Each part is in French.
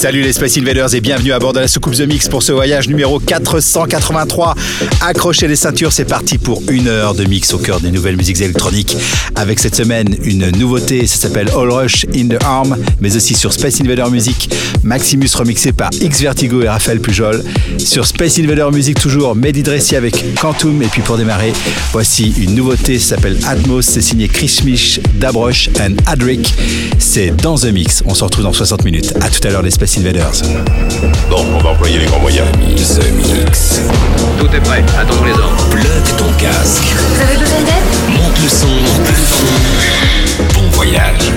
Salut les Space Invaders et bienvenue à bord de la soucoupe The Mix pour ce voyage numéro 483. Accrochez les ceintures, c'est parti pour une heure de mix au cœur des nouvelles musiques électroniques. Avec cette semaine une nouveauté, ça s'appelle All Rush in the Arm, mais aussi sur Space Invader Music, Maximus remixé par X Vertigo et Raphaël Pujol. Sur Space Invader Music toujours, Mehdi Dressi avec Quantum et puis pour démarrer, voici une nouveauté, ça s'appelle Atmos, c'est signé Chris Misch, Dabrosh and Adric. C'est dans The Mix, on se retrouve dans 60 minutes. À tout à l'heure les Space Invaders. Bon, on va employer les grands moyens. The Mix. Tout est prêt, attendons les ordres. Plug ton casque. Vous avez besoin d'aide? Monte le son, monte le son. Bon voyage.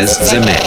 This is The Mix.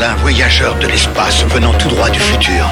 D'un voyageur de l'espace venant tout droit du futur.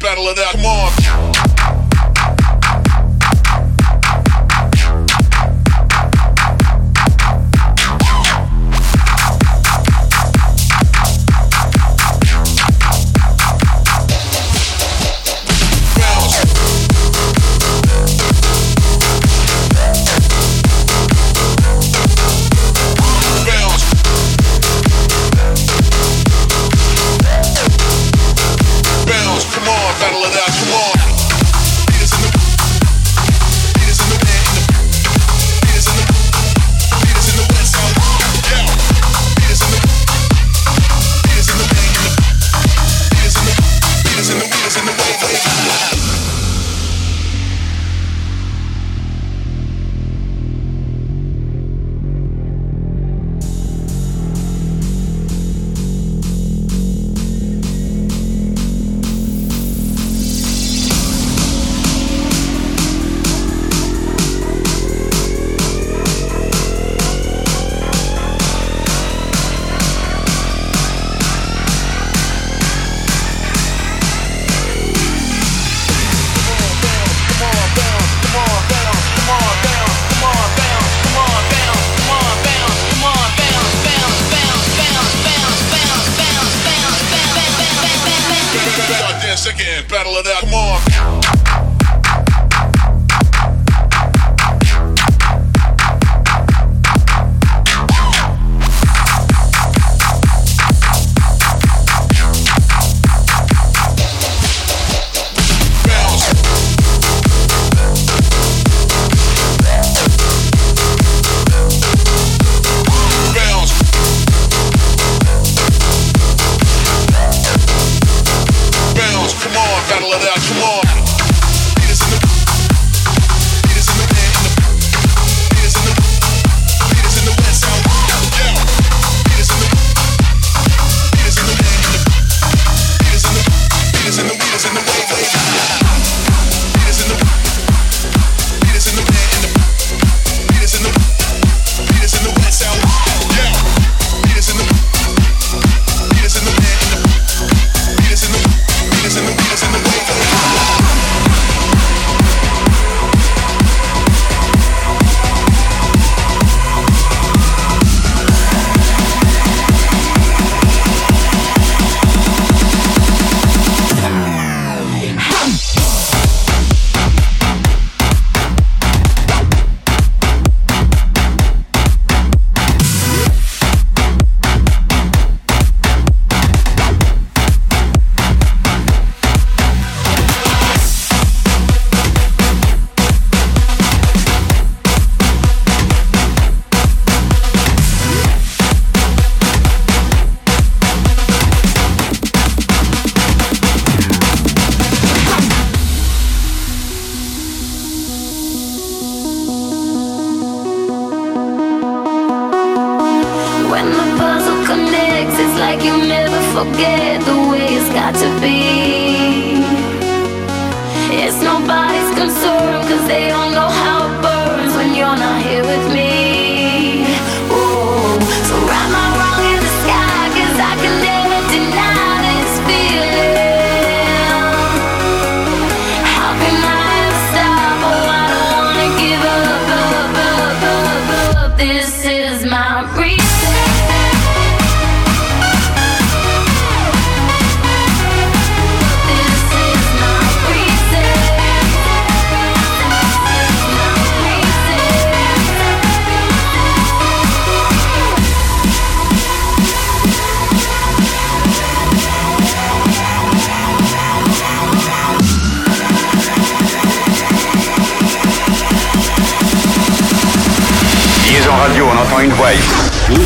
Battle than that. Come on.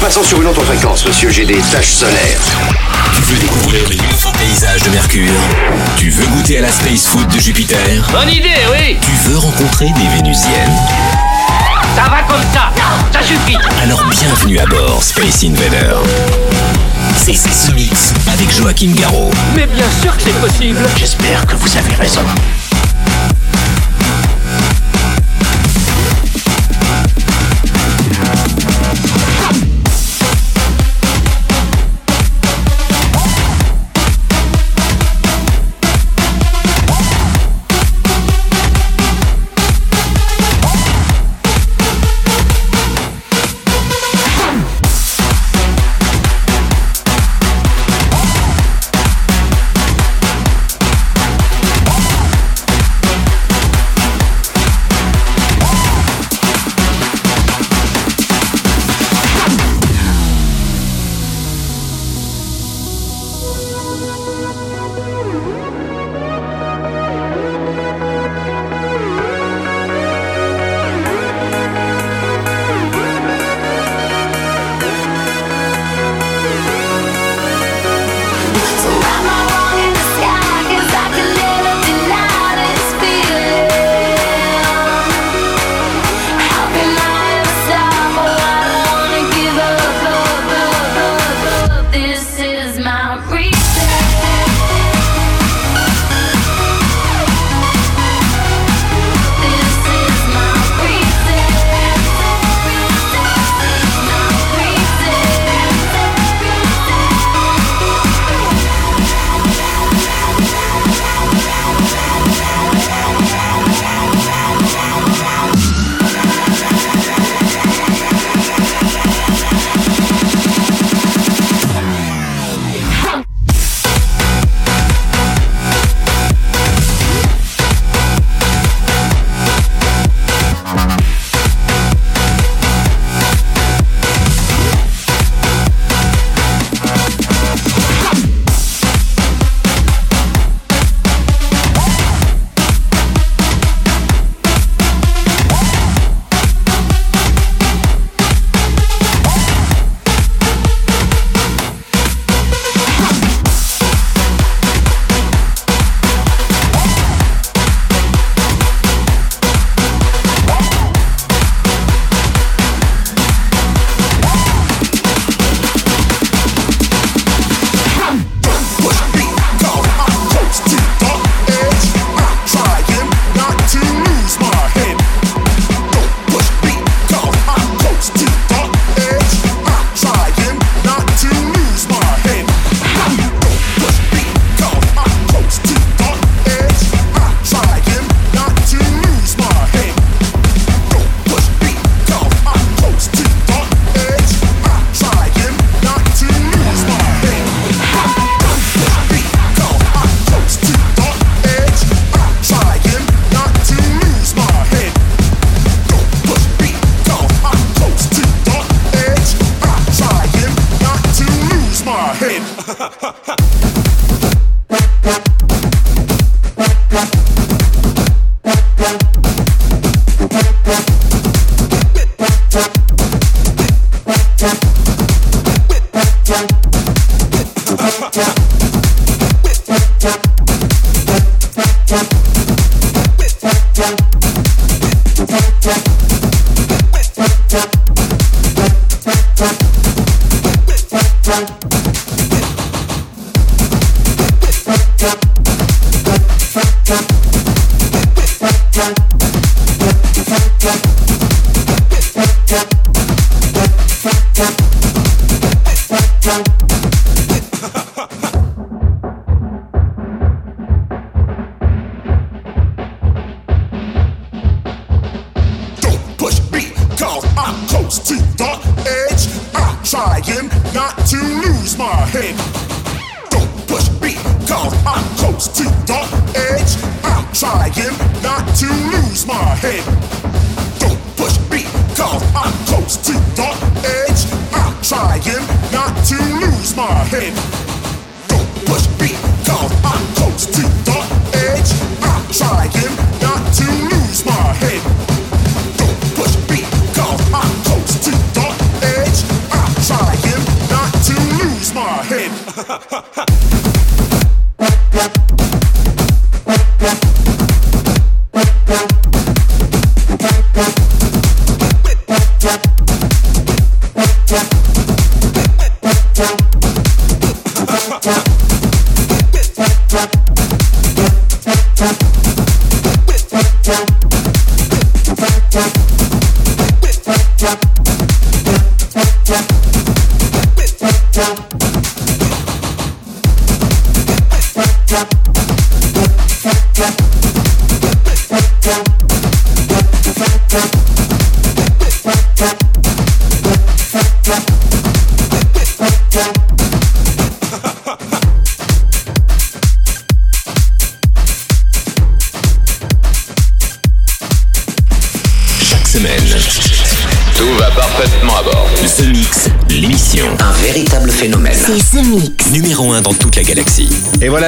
Passons sur une autre fréquence, monsieur, j'ai des taches solaires. Tu veux découvrir les nouveaux paysages de Mercure Tu veux goûter à la space food de Jupiter Bonne idée, oui Tu veux rencontrer des Vénusiennes Ça va comme ça Ça suffit Alors bienvenue à bord, Space Invader. C'est ce mix avec Joachim Garraud. Mais bien sûr que c'est possible J'espère que vous avez raison.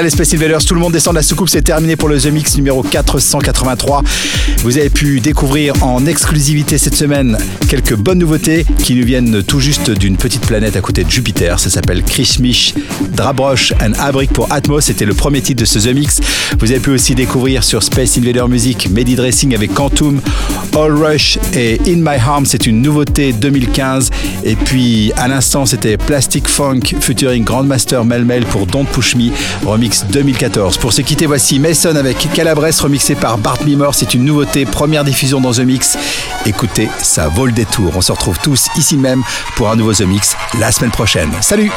Les Space Invaders, tout le monde descend de la soucoupe, c'est terminé pour le The Mix numéro 483. Vous avez pu découvrir en exclusivité cette semaine quelques bonnes nouveautés qui nous viennent tout juste d'une petite planète à côté de Jupiter. Ça s'appelle Krishmish, Drabrosh and Abrik pour Atmos. C'était le premier titre de ce The Mix. Vous avez pu aussi découvrir sur Space Invader Music Medi Dressing avec Quantum, All Rush et In My Arms. C'est une nouveauté 2015. Et puis à l'instant, c'était Plastic Funk featuring Grandmaster Melmel pour Don't Push Me, remix 2014. Pour se quitter, voici Mason avec Calabres remixé par Bart Mimor. C'est une nouveauté, première diffusion dans The Mix. Écoutez, ça vaut le détour. On se retrouve tous ici même pour un nouveau The Mix la semaine prochaine. Salut!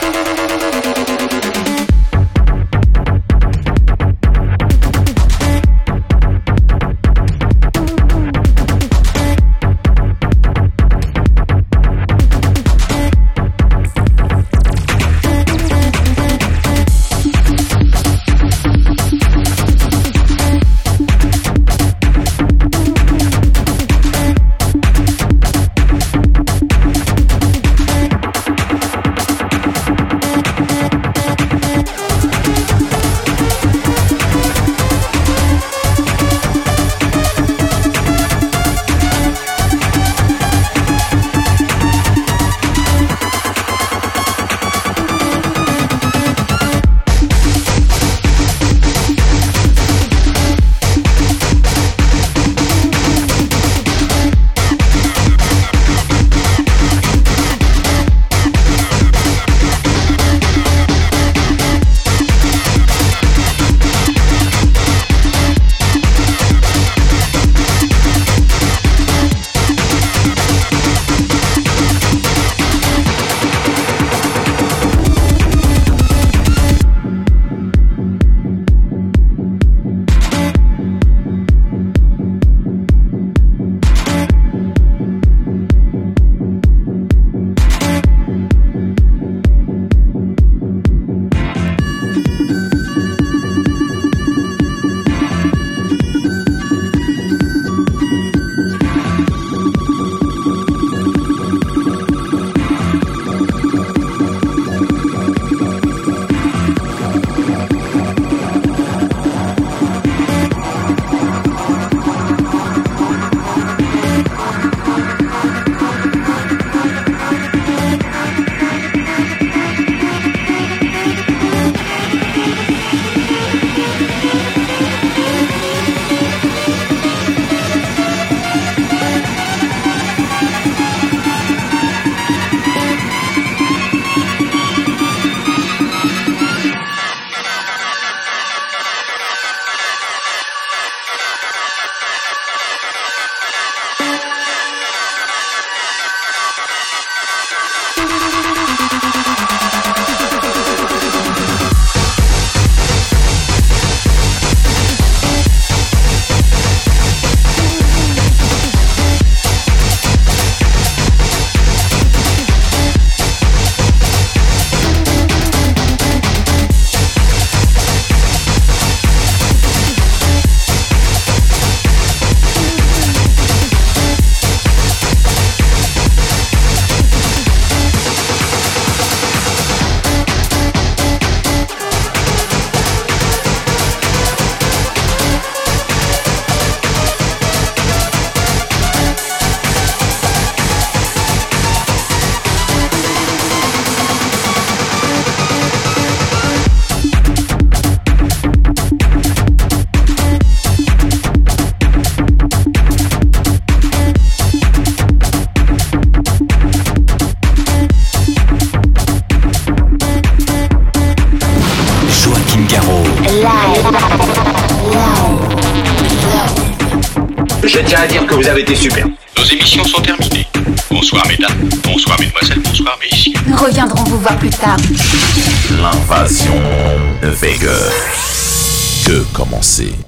você.